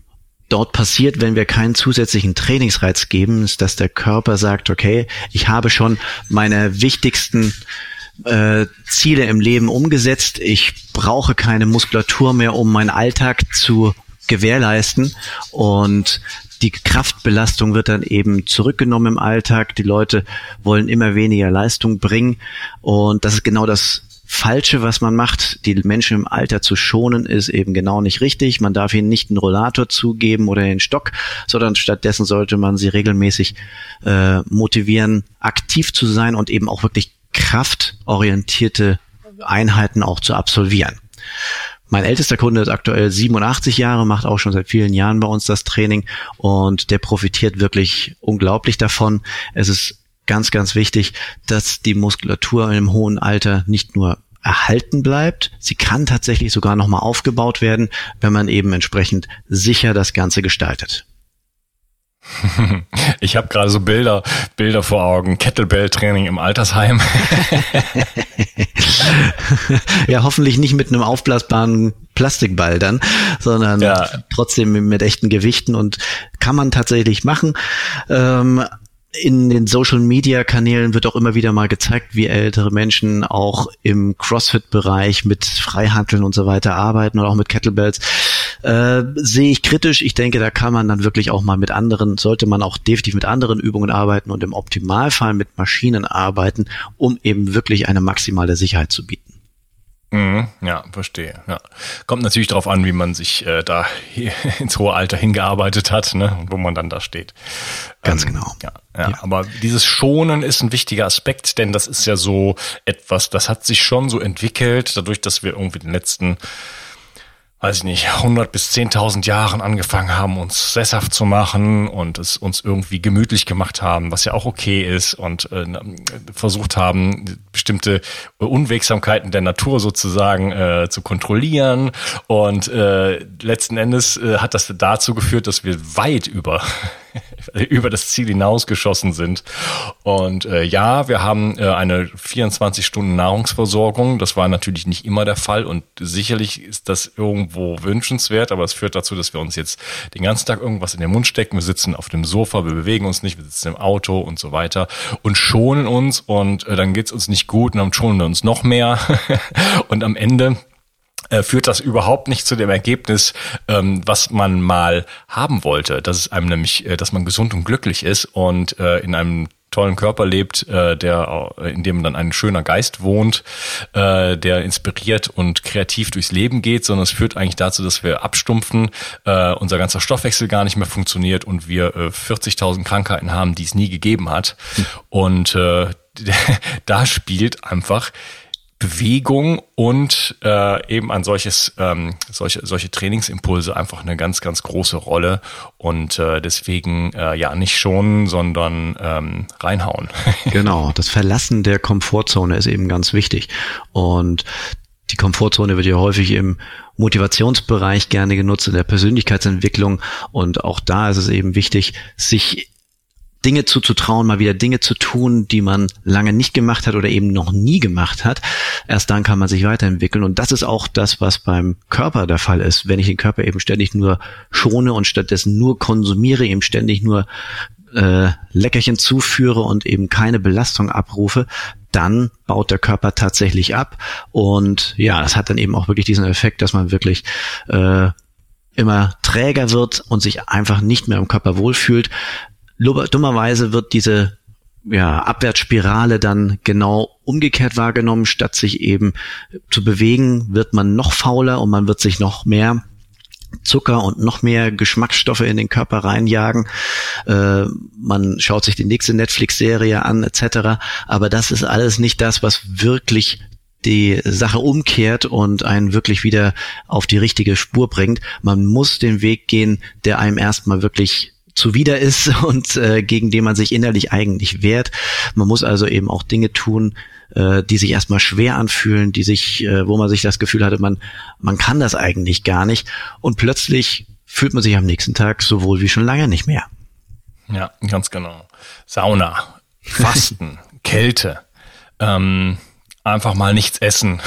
dort passiert, wenn wir keinen zusätzlichen Trainingsreiz geben, ist, dass der Körper sagt, okay, ich habe schon meine wichtigsten äh, Ziele im Leben umgesetzt. Ich brauche keine Muskulatur mehr, um meinen Alltag zu gewährleisten. Und die Kraftbelastung wird dann eben zurückgenommen im Alltag. Die Leute wollen immer weniger Leistung bringen. Und das ist genau das Falsche, was man macht, die Menschen im Alter zu schonen, ist eben genau nicht richtig. Man darf ihnen nicht einen Rollator zugeben oder den Stock, sondern stattdessen sollte man sie regelmäßig äh, motivieren, aktiv zu sein und eben auch wirklich kraftorientierte Einheiten auch zu absolvieren. Mein ältester Kunde ist aktuell 87 Jahre, macht auch schon seit vielen Jahren bei uns das Training und der profitiert wirklich unglaublich davon. Es ist ganz, ganz wichtig, dass die Muskulatur im hohen Alter nicht nur erhalten bleibt. Sie kann tatsächlich sogar nochmal aufgebaut werden, wenn man eben entsprechend sicher das Ganze gestaltet. Ich habe gerade so Bilder, Bilder vor Augen. Kettlebell-Training im Altersheim. ja, hoffentlich nicht mit einem aufblasbaren Plastikball dann, sondern ja. trotzdem mit echten Gewichten und kann man tatsächlich machen. Ähm, in den Social Media Kanälen wird auch immer wieder mal gezeigt, wie ältere Menschen auch im CrossFit Bereich mit Freihandeln und so weiter arbeiten oder auch mit Kettlebells. äh, sehe ich kritisch. Ich denke, da kann man dann wirklich auch mal mit anderen, sollte man auch definitiv mit anderen Übungen arbeiten und im Optimalfall mit Maschinen arbeiten, um eben wirklich eine maximale Sicherheit zu bieten. Mhm, ja, verstehe. Ja. Kommt natürlich darauf an, wie man sich äh, da ins hohe Alter hingearbeitet hat, ne, wo man dann da steht. Ganz ähm, genau. Ja, ja, ja, aber dieses Schonen ist ein wichtiger Aspekt, denn das ist ja so etwas, das hat sich schon so entwickelt, dadurch, dass wir irgendwie den letzten weiß ich nicht, 100 bis 10.000 Jahren angefangen haben, uns sesshaft zu machen und es uns irgendwie gemütlich gemacht haben, was ja auch okay ist und äh, versucht haben, bestimmte Unwegsamkeiten der Natur sozusagen äh, zu kontrollieren. Und äh, letzten Endes äh, hat das dazu geführt, dass wir weit über über das Ziel hinausgeschossen sind. Und äh, ja, wir haben äh, eine 24 Stunden Nahrungsversorgung. Das war natürlich nicht immer der Fall und sicherlich ist das irgendwo wünschenswert, aber es führt dazu, dass wir uns jetzt den ganzen Tag irgendwas in den Mund stecken. Wir sitzen auf dem Sofa, wir bewegen uns nicht, wir sitzen im Auto und so weiter und schonen uns und äh, dann geht's uns nicht gut und dann schonen wir uns noch mehr und am Ende führt das überhaupt nicht zu dem Ergebnis, ähm, was man mal haben wollte. Das ist einem nämlich, äh, dass man gesund und glücklich ist und äh, in einem tollen Körper lebt, äh, der in dem dann ein schöner Geist wohnt, äh, der inspiriert und kreativ durchs Leben geht, sondern es führt eigentlich dazu, dass wir abstumpfen, äh, unser ganzer Stoffwechsel gar nicht mehr funktioniert und wir äh, 40.000 Krankheiten haben, die es nie gegeben hat. Hm. Und äh, da spielt einfach Bewegung und äh, eben ein solches ähm, solche solche Trainingsimpulse einfach eine ganz ganz große Rolle und äh, deswegen äh, ja nicht schonen, sondern ähm, reinhauen. genau, das Verlassen der Komfortzone ist eben ganz wichtig und die Komfortzone wird ja häufig im Motivationsbereich gerne genutzt, in der Persönlichkeitsentwicklung. Und auch da ist es eben wichtig, sich Dinge zuzutrauen, mal wieder Dinge zu tun, die man lange nicht gemacht hat oder eben noch nie gemacht hat. Erst dann kann man sich weiterentwickeln. Und das ist auch das, was beim Körper der Fall ist. Wenn ich den Körper eben ständig nur schone und stattdessen nur konsumiere, eben ständig nur äh, Leckerchen zuführe und eben keine Belastung abrufe, dann baut der Körper tatsächlich ab. Und ja, das hat dann eben auch wirklich diesen Effekt, dass man wirklich äh, immer träger wird und sich einfach nicht mehr im Körper wohlfühlt dummerweise wird diese ja, Abwärtsspirale dann genau umgekehrt wahrgenommen. Statt sich eben zu bewegen, wird man noch fauler und man wird sich noch mehr Zucker und noch mehr Geschmacksstoffe in den Körper reinjagen. Äh, man schaut sich die nächste Netflix-Serie an etc. Aber das ist alles nicht das, was wirklich die Sache umkehrt und einen wirklich wieder auf die richtige Spur bringt. Man muss den Weg gehen, der einem erstmal wirklich zuwider ist und äh, gegen den man sich innerlich eigentlich wehrt. Man muss also eben auch Dinge tun, äh, die sich erstmal schwer anfühlen, die sich, äh, wo man sich das Gefühl hatte, man, man kann das eigentlich gar nicht. Und plötzlich fühlt man sich am nächsten Tag so wohl wie schon lange nicht mehr. Ja, ganz genau. Sauna, Fasten, Kälte, ähm, einfach mal nichts essen,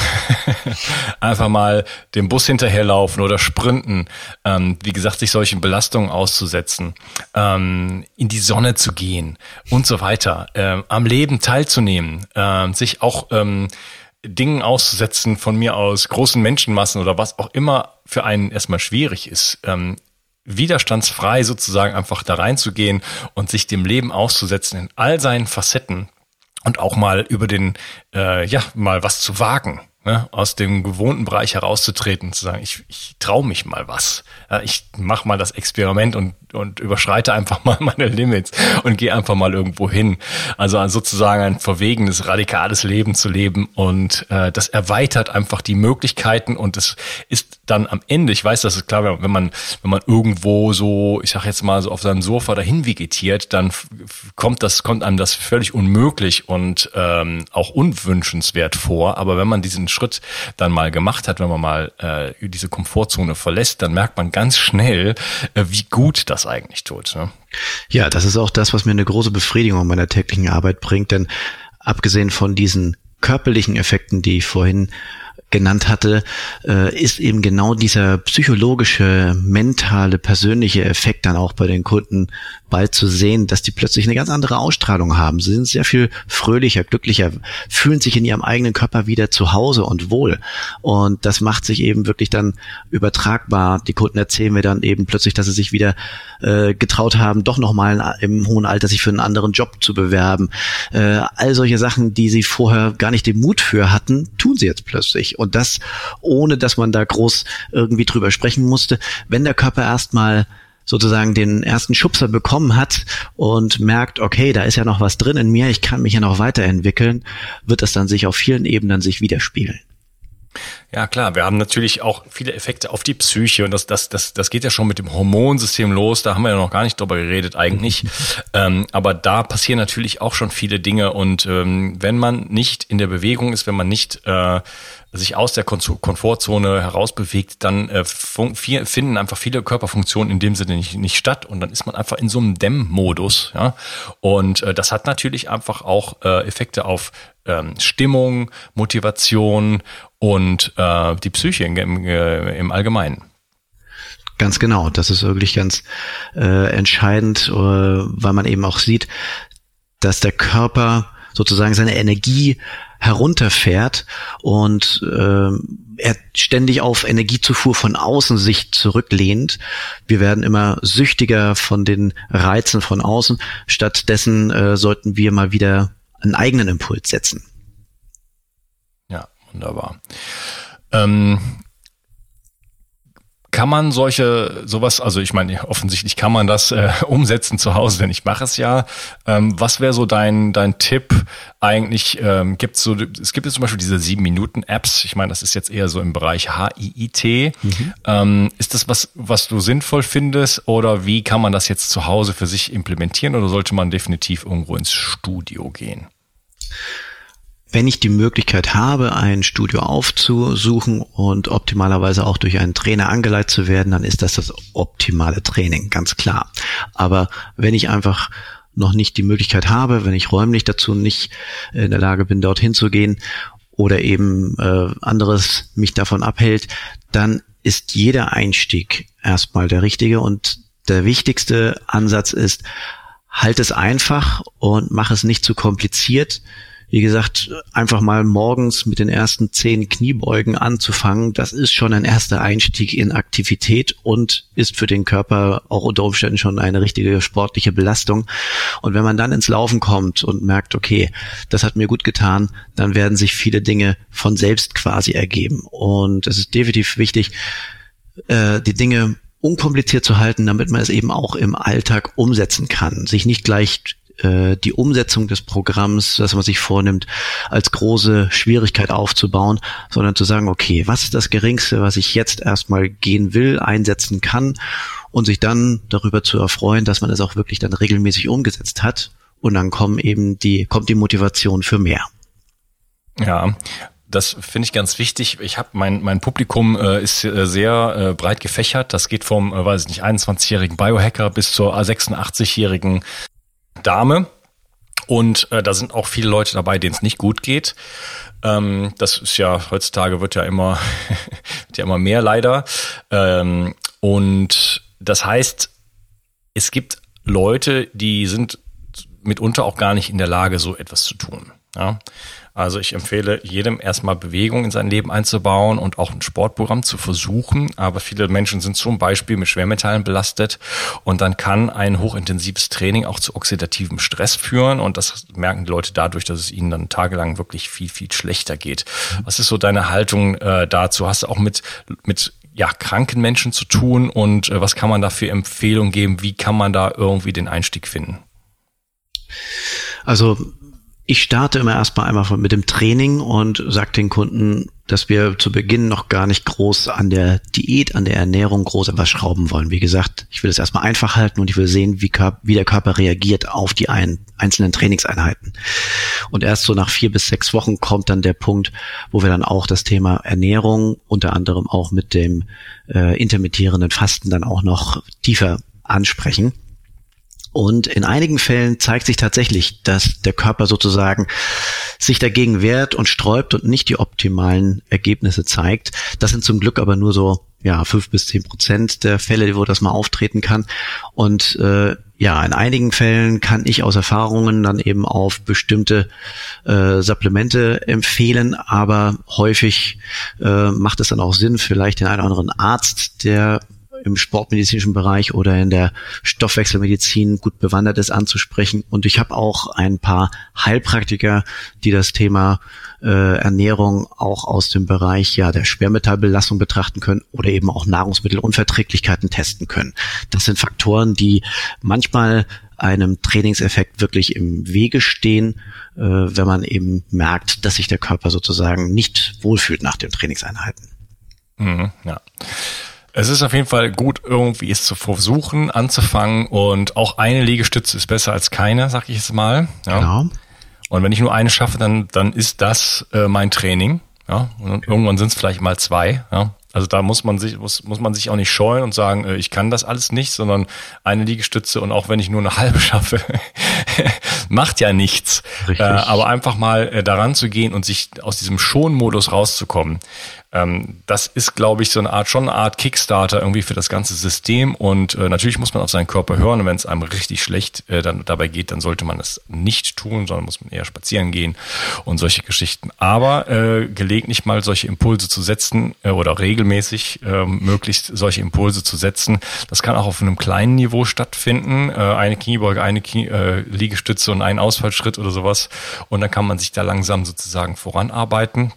einfach mal dem Bus hinterherlaufen oder sprinten, ähm, wie gesagt, sich solchen Belastungen auszusetzen, ähm, in die Sonne zu gehen und so weiter, ähm, am Leben teilzunehmen, äh, sich auch ähm, Dingen auszusetzen von mir aus großen Menschenmassen oder was auch immer für einen erstmal schwierig ist. Ähm, widerstandsfrei sozusagen einfach da reinzugehen und sich dem Leben auszusetzen in all seinen Facetten und auch mal über den, äh, ja, mal was zu wagen ne, aus dem gewohnten Bereich herauszutreten, zu sagen, ich, ich traue mich mal was. Ich mache mal das Experiment und, und überschreite einfach mal meine Limits und gehe einfach mal irgendwo hin. Also sozusagen ein verwegenes, radikales Leben zu leben und äh, das erweitert einfach die Möglichkeiten und es ist dann am Ende, ich weiß, das ist klar, wenn man, wenn man irgendwo so, ich sag jetzt mal so auf seinem Sofa dahin vegetiert, dann kommt das, kommt einem das völlig unmöglich und ähm, auch unwünschenswert vor. Aber wenn man diesen Schritt dann mal gemacht hat, wenn man mal äh, diese Komfortzone verlässt, dann merkt man ganz schnell, äh, wie gut das eigentlich tut. Ne? Ja, das ist auch das, was mir eine große Befriedigung in meiner täglichen Arbeit bringt, denn abgesehen von diesen körperlichen Effekten, die ich vorhin genannt hatte, äh, ist eben genau dieser psychologische, mentale, persönliche Effekt dann auch bei den Kunden bald zu sehen, dass die plötzlich eine ganz andere Ausstrahlung haben. Sie sind sehr viel fröhlicher, glücklicher, fühlen sich in ihrem eigenen Körper wieder zu Hause und wohl. Und das macht sich eben wirklich dann übertragbar. Die Kunden erzählen mir dann eben plötzlich, dass sie sich wieder äh, getraut haben, doch nochmal im hohen Alter sich für einen anderen Job zu bewerben. Äh, all solche Sachen, die sie vorher gar nicht den Mut für hatten, tun sie jetzt plötzlich. Und das ohne, dass man da groß irgendwie drüber sprechen musste. Wenn der Körper erstmal sozusagen den ersten Schubser bekommen hat und merkt, okay, da ist ja noch was drin in mir, ich kann mich ja noch weiterentwickeln, wird das dann sich auf vielen Ebenen sich widerspiegeln. Ja, klar. Wir haben natürlich auch viele Effekte auf die Psyche und das, das, das, das geht ja schon mit dem Hormonsystem los. Da haben wir ja noch gar nicht drüber geredet eigentlich. ähm, aber da passieren natürlich auch schon viele Dinge und ähm, wenn man nicht in der Bewegung ist, wenn man nicht äh, sich aus der Komfortzone herausbewegt, dann äh, finden einfach viele Körperfunktionen in dem Sinne nicht, nicht statt und dann ist man einfach in so einem Dämmmodus. Ja? Und äh, das hat natürlich einfach auch äh, Effekte auf ähm, Stimmung, Motivation und äh, die Psyche im, äh, im Allgemeinen. Ganz genau, das ist wirklich ganz äh, entscheidend, äh, weil man eben auch sieht, dass der Körper sozusagen seine Energie herunterfährt und äh, er ständig auf Energiezufuhr von außen sich zurücklehnt. Wir werden immer süchtiger von den Reizen von außen. Stattdessen äh, sollten wir mal wieder einen eigenen Impuls setzen. Ja, wunderbar. Ähm, kann man solche sowas, also ich meine, offensichtlich kann man das äh, umsetzen zu Hause, denn ich mache es ja. Ähm, was wäre so dein dein Tipp eigentlich? Ähm, gibt so, es gibt jetzt zum Beispiel diese sieben Minuten Apps. Ich meine, das ist jetzt eher so im Bereich HIIT. Mhm. Ähm, ist das was was du sinnvoll findest oder wie kann man das jetzt zu Hause für sich implementieren oder sollte man definitiv irgendwo ins Studio gehen? Wenn ich die Möglichkeit habe, ein Studio aufzusuchen und optimalerweise auch durch einen Trainer angeleitet zu werden, dann ist das das optimale Training, ganz klar. Aber wenn ich einfach noch nicht die Möglichkeit habe, wenn ich räumlich dazu nicht in der Lage bin, dorthin zu gehen oder eben äh, anderes mich davon abhält, dann ist jeder Einstieg erstmal der richtige und der wichtigste Ansatz ist, halt es einfach und mach es nicht zu kompliziert wie gesagt, einfach mal morgens mit den ersten zehn Kniebeugen anzufangen, das ist schon ein erster Einstieg in Aktivität und ist für den Körper auch unter Umständen schon eine richtige sportliche Belastung. Und wenn man dann ins Laufen kommt und merkt, okay, das hat mir gut getan, dann werden sich viele Dinge von selbst quasi ergeben. Und es ist definitiv wichtig, äh, die Dinge unkompliziert zu halten, damit man es eben auch im Alltag umsetzen kann. Sich nicht gleich äh, die Umsetzung des Programms, das man sich vornimmt, als große Schwierigkeit aufzubauen, sondern zu sagen, okay, was ist das Geringste, was ich jetzt erstmal gehen will, einsetzen kann und sich dann darüber zu erfreuen, dass man es auch wirklich dann regelmäßig umgesetzt hat und dann kommen eben die, kommt die Motivation für mehr. Ja, das finde ich ganz wichtig. Ich habe mein mein Publikum äh, ist äh, sehr äh, breit gefächert. Das geht vom, äh, weiß ich nicht, 21-jährigen Biohacker bis zur 86-jährigen Dame. Und äh, da sind auch viele Leute dabei, denen es nicht gut geht. Ähm, das ist ja heutzutage wird ja immer wird ja immer mehr leider. Ähm, und das heißt, es gibt Leute, die sind mitunter auch gar nicht in der Lage, so etwas zu tun. Ja? Also ich empfehle jedem erstmal Bewegung in sein Leben einzubauen und auch ein Sportprogramm zu versuchen. Aber viele Menschen sind zum Beispiel mit Schwermetallen belastet und dann kann ein hochintensives Training auch zu oxidativem Stress führen und das merken die Leute dadurch, dass es ihnen dann tagelang wirklich viel, viel schlechter geht. Was ist so deine Haltung äh, dazu? Hast du auch mit, mit ja, kranken Menschen zu tun und äh, was kann man da für Empfehlungen geben? Wie kann man da irgendwie den Einstieg finden? Also ich starte immer erstmal einmal mit dem Training und sage den Kunden, dass wir zu Beginn noch gar nicht groß an der Diät, an der Ernährung groß etwas schrauben wollen. Wie gesagt, ich will es erstmal einfach halten und ich will sehen, wie, wie der Körper reagiert auf die ein, einzelnen Trainingseinheiten. Und erst so nach vier bis sechs Wochen kommt dann der Punkt, wo wir dann auch das Thema Ernährung, unter anderem auch mit dem äh, intermittierenden Fasten dann auch noch tiefer ansprechen. Und in einigen Fällen zeigt sich tatsächlich, dass der Körper sozusagen sich dagegen wehrt und sträubt und nicht die optimalen Ergebnisse zeigt. Das sind zum Glück aber nur so ja fünf bis zehn Prozent der Fälle, wo das mal auftreten kann. Und äh, ja, in einigen Fällen kann ich aus Erfahrungen dann eben auf bestimmte äh, Supplemente empfehlen, aber häufig äh, macht es dann auch Sinn, vielleicht den einen oder anderen Arzt, der im sportmedizinischen Bereich oder in der Stoffwechselmedizin gut bewandert ist, anzusprechen. Und ich habe auch ein paar Heilpraktiker, die das Thema äh, Ernährung auch aus dem Bereich ja der Schwermetallbelastung betrachten können oder eben auch Nahrungsmittelunverträglichkeiten testen können. Das sind Faktoren, die manchmal einem Trainingseffekt wirklich im Wege stehen, äh, wenn man eben merkt, dass sich der Körper sozusagen nicht wohlfühlt nach den Trainingseinheiten. Mhm, ja. Es ist auf jeden Fall gut, irgendwie es zu versuchen, anzufangen und auch eine Liegestütze ist besser als keine, sag ich jetzt mal. Ja. Genau. Und wenn ich nur eine schaffe, dann, dann ist das äh, mein Training. Ja. Und irgendwann sind es vielleicht mal zwei. Ja. Also da muss man sich, muss, muss man sich auch nicht scheuen und sagen, äh, ich kann das alles nicht, sondern eine Liegestütze und auch wenn ich nur eine halbe schaffe, macht ja nichts. Äh, aber einfach mal äh, daran zu gehen und sich aus diesem Schonmodus rauszukommen. Ähm, das ist, glaube ich, so eine Art, schon eine Art Kickstarter irgendwie für das ganze System. Und äh, natürlich muss man auf seinen Körper hören. Und wenn es einem richtig schlecht äh, dann dabei geht, dann sollte man es nicht tun, sondern muss man eher spazieren gehen und solche Geschichten. Aber äh, gelegentlich mal solche Impulse zu setzen äh, oder regelmäßig äh, möglichst solche Impulse zu setzen, das kann auch auf einem kleinen Niveau stattfinden. Äh, eine Kniebeuge, eine Knie, äh, Liegestütze und ein Ausfallschritt oder sowas. Und dann kann man sich da langsam sozusagen voranarbeiten.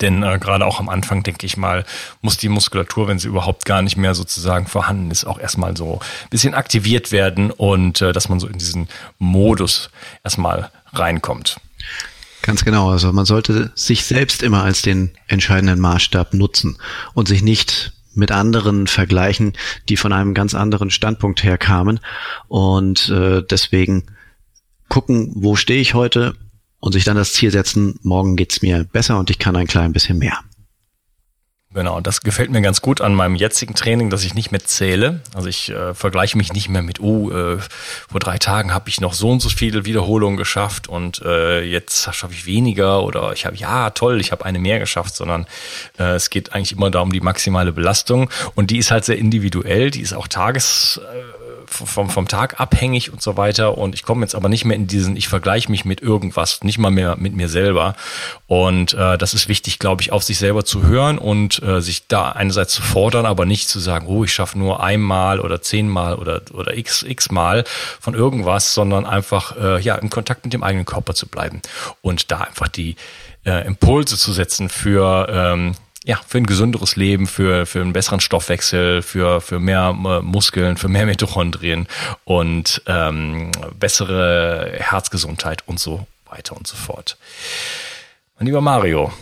Denn äh, gerade auch am Anfang, denke ich mal, muss die Muskulatur, wenn sie überhaupt gar nicht mehr sozusagen vorhanden ist, auch erstmal so ein bisschen aktiviert werden und äh, dass man so in diesen Modus erstmal reinkommt. Ganz genau. Also man sollte sich selbst immer als den entscheidenden Maßstab nutzen und sich nicht mit anderen vergleichen, die von einem ganz anderen Standpunkt her kamen. Und äh, deswegen gucken, wo stehe ich heute, und sich dann das Ziel setzen, morgen geht's mir besser und ich kann ein klein bisschen mehr. Genau, das gefällt mir ganz gut an meinem jetzigen Training, dass ich nicht mehr zähle. Also ich äh, vergleiche mich nicht mehr mit, oh, äh, vor drei Tagen habe ich noch so und so viele Wiederholungen geschafft und äh, jetzt schaffe ich weniger oder ich habe, ja, toll, ich habe eine mehr geschafft, sondern äh, es geht eigentlich immer darum, die maximale Belastung und die ist halt sehr individuell, die ist auch tages... Äh, vom, vom Tag abhängig und so weiter. Und ich komme jetzt aber nicht mehr in diesen, ich vergleiche mich mit irgendwas, nicht mal mehr mit mir selber. Und äh, das ist wichtig, glaube ich, auf sich selber zu hören und äh, sich da einerseits zu fordern, aber nicht zu sagen, oh, ich schaffe nur einmal oder zehnmal oder, oder x, x mal von irgendwas, sondern einfach äh, ja in Kontakt mit dem eigenen Körper zu bleiben und da einfach die äh, Impulse zu setzen für ähm, ja, für ein gesünderes Leben, für, für einen besseren Stoffwechsel, für, für mehr äh, Muskeln, für mehr Mitochondrien und ähm, bessere Herzgesundheit und so weiter und so fort. Mein lieber Mario,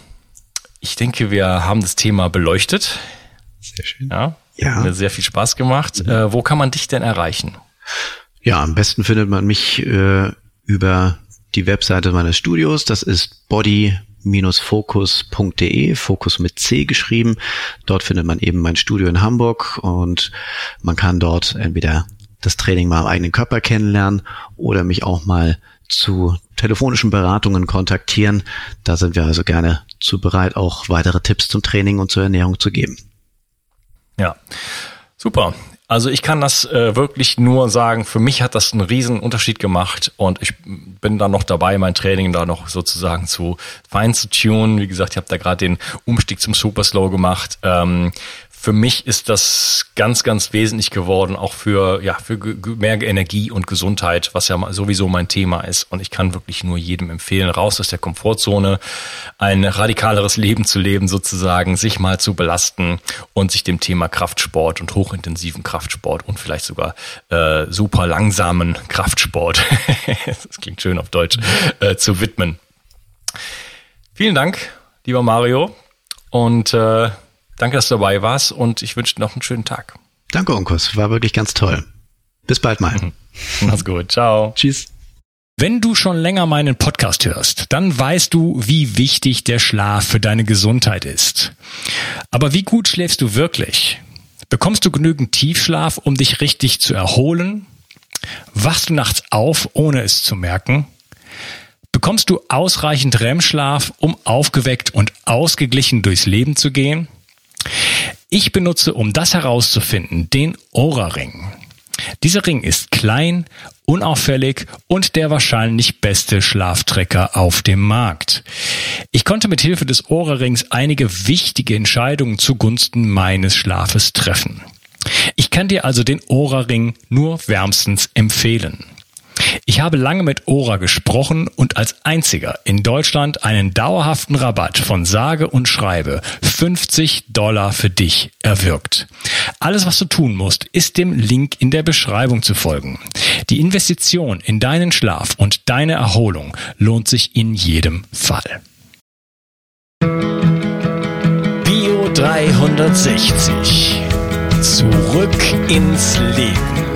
ich denke, wir haben das Thema beleuchtet. Sehr schön. Ja, ja. Hat mir sehr viel Spaß gemacht. Mhm. Äh, wo kann man dich denn erreichen? Ja, am besten findet man mich äh, über die Webseite meines Studios. Das ist body focus.de, Fokus mit C geschrieben. Dort findet man eben mein Studio in Hamburg und man kann dort entweder das Training mal am eigenen Körper kennenlernen oder mich auch mal zu telefonischen Beratungen kontaktieren. Da sind wir also gerne zu bereit, auch weitere Tipps zum Training und zur Ernährung zu geben. Ja, super. Also ich kann das äh, wirklich nur sagen, für mich hat das einen riesen Unterschied gemacht und ich bin da noch dabei, mein Training da noch sozusagen zu fein zu tunen. Wie gesagt, ich habe da gerade den Umstieg zum Super Slow gemacht. Ähm, für mich ist das ganz, ganz wesentlich geworden, auch für, ja, für mehr Energie und Gesundheit, was ja sowieso mein Thema ist. Und ich kann wirklich nur jedem empfehlen, raus aus der Komfortzone, ein radikaleres Leben zu leben, sozusagen, sich mal zu belasten und sich dem Thema Kraftsport und hochintensiven Kraftsport und vielleicht sogar äh, super langsamen Kraftsport, das klingt schön auf Deutsch, äh, zu widmen. Vielen Dank, lieber Mario. Und äh, Danke, dass du dabei warst und ich wünsche dir noch einen schönen Tag. Danke, Onkus. War wirklich ganz toll. Bis bald mal. Mach's gut. Ciao. Tschüss. Wenn du schon länger meinen Podcast hörst, dann weißt du, wie wichtig der Schlaf für deine Gesundheit ist. Aber wie gut schläfst du wirklich? Bekommst du genügend Tiefschlaf, um dich richtig zu erholen? Wachst du nachts auf, ohne es zu merken? Bekommst du ausreichend REM-Schlaf, um aufgeweckt und ausgeglichen durchs Leben zu gehen? Ich benutze, um das herauszufinden, den Aura-Ring. Dieser Ring ist klein, unauffällig und der wahrscheinlich beste Schlaftrecker auf dem Markt. Ich konnte mit Hilfe des Aura-Rings einige wichtige Entscheidungen zugunsten meines Schlafes treffen. Ich kann dir also den Ora-Ring nur wärmstens empfehlen. Ich habe lange mit Ora gesprochen und als einziger in Deutschland einen dauerhaften Rabatt von sage und schreibe 50 Dollar für dich erwirkt. Alles, was du tun musst, ist dem Link in der Beschreibung zu folgen. Die Investition in deinen Schlaf und deine Erholung lohnt sich in jedem Fall. Bio 360 Zurück ins Leben.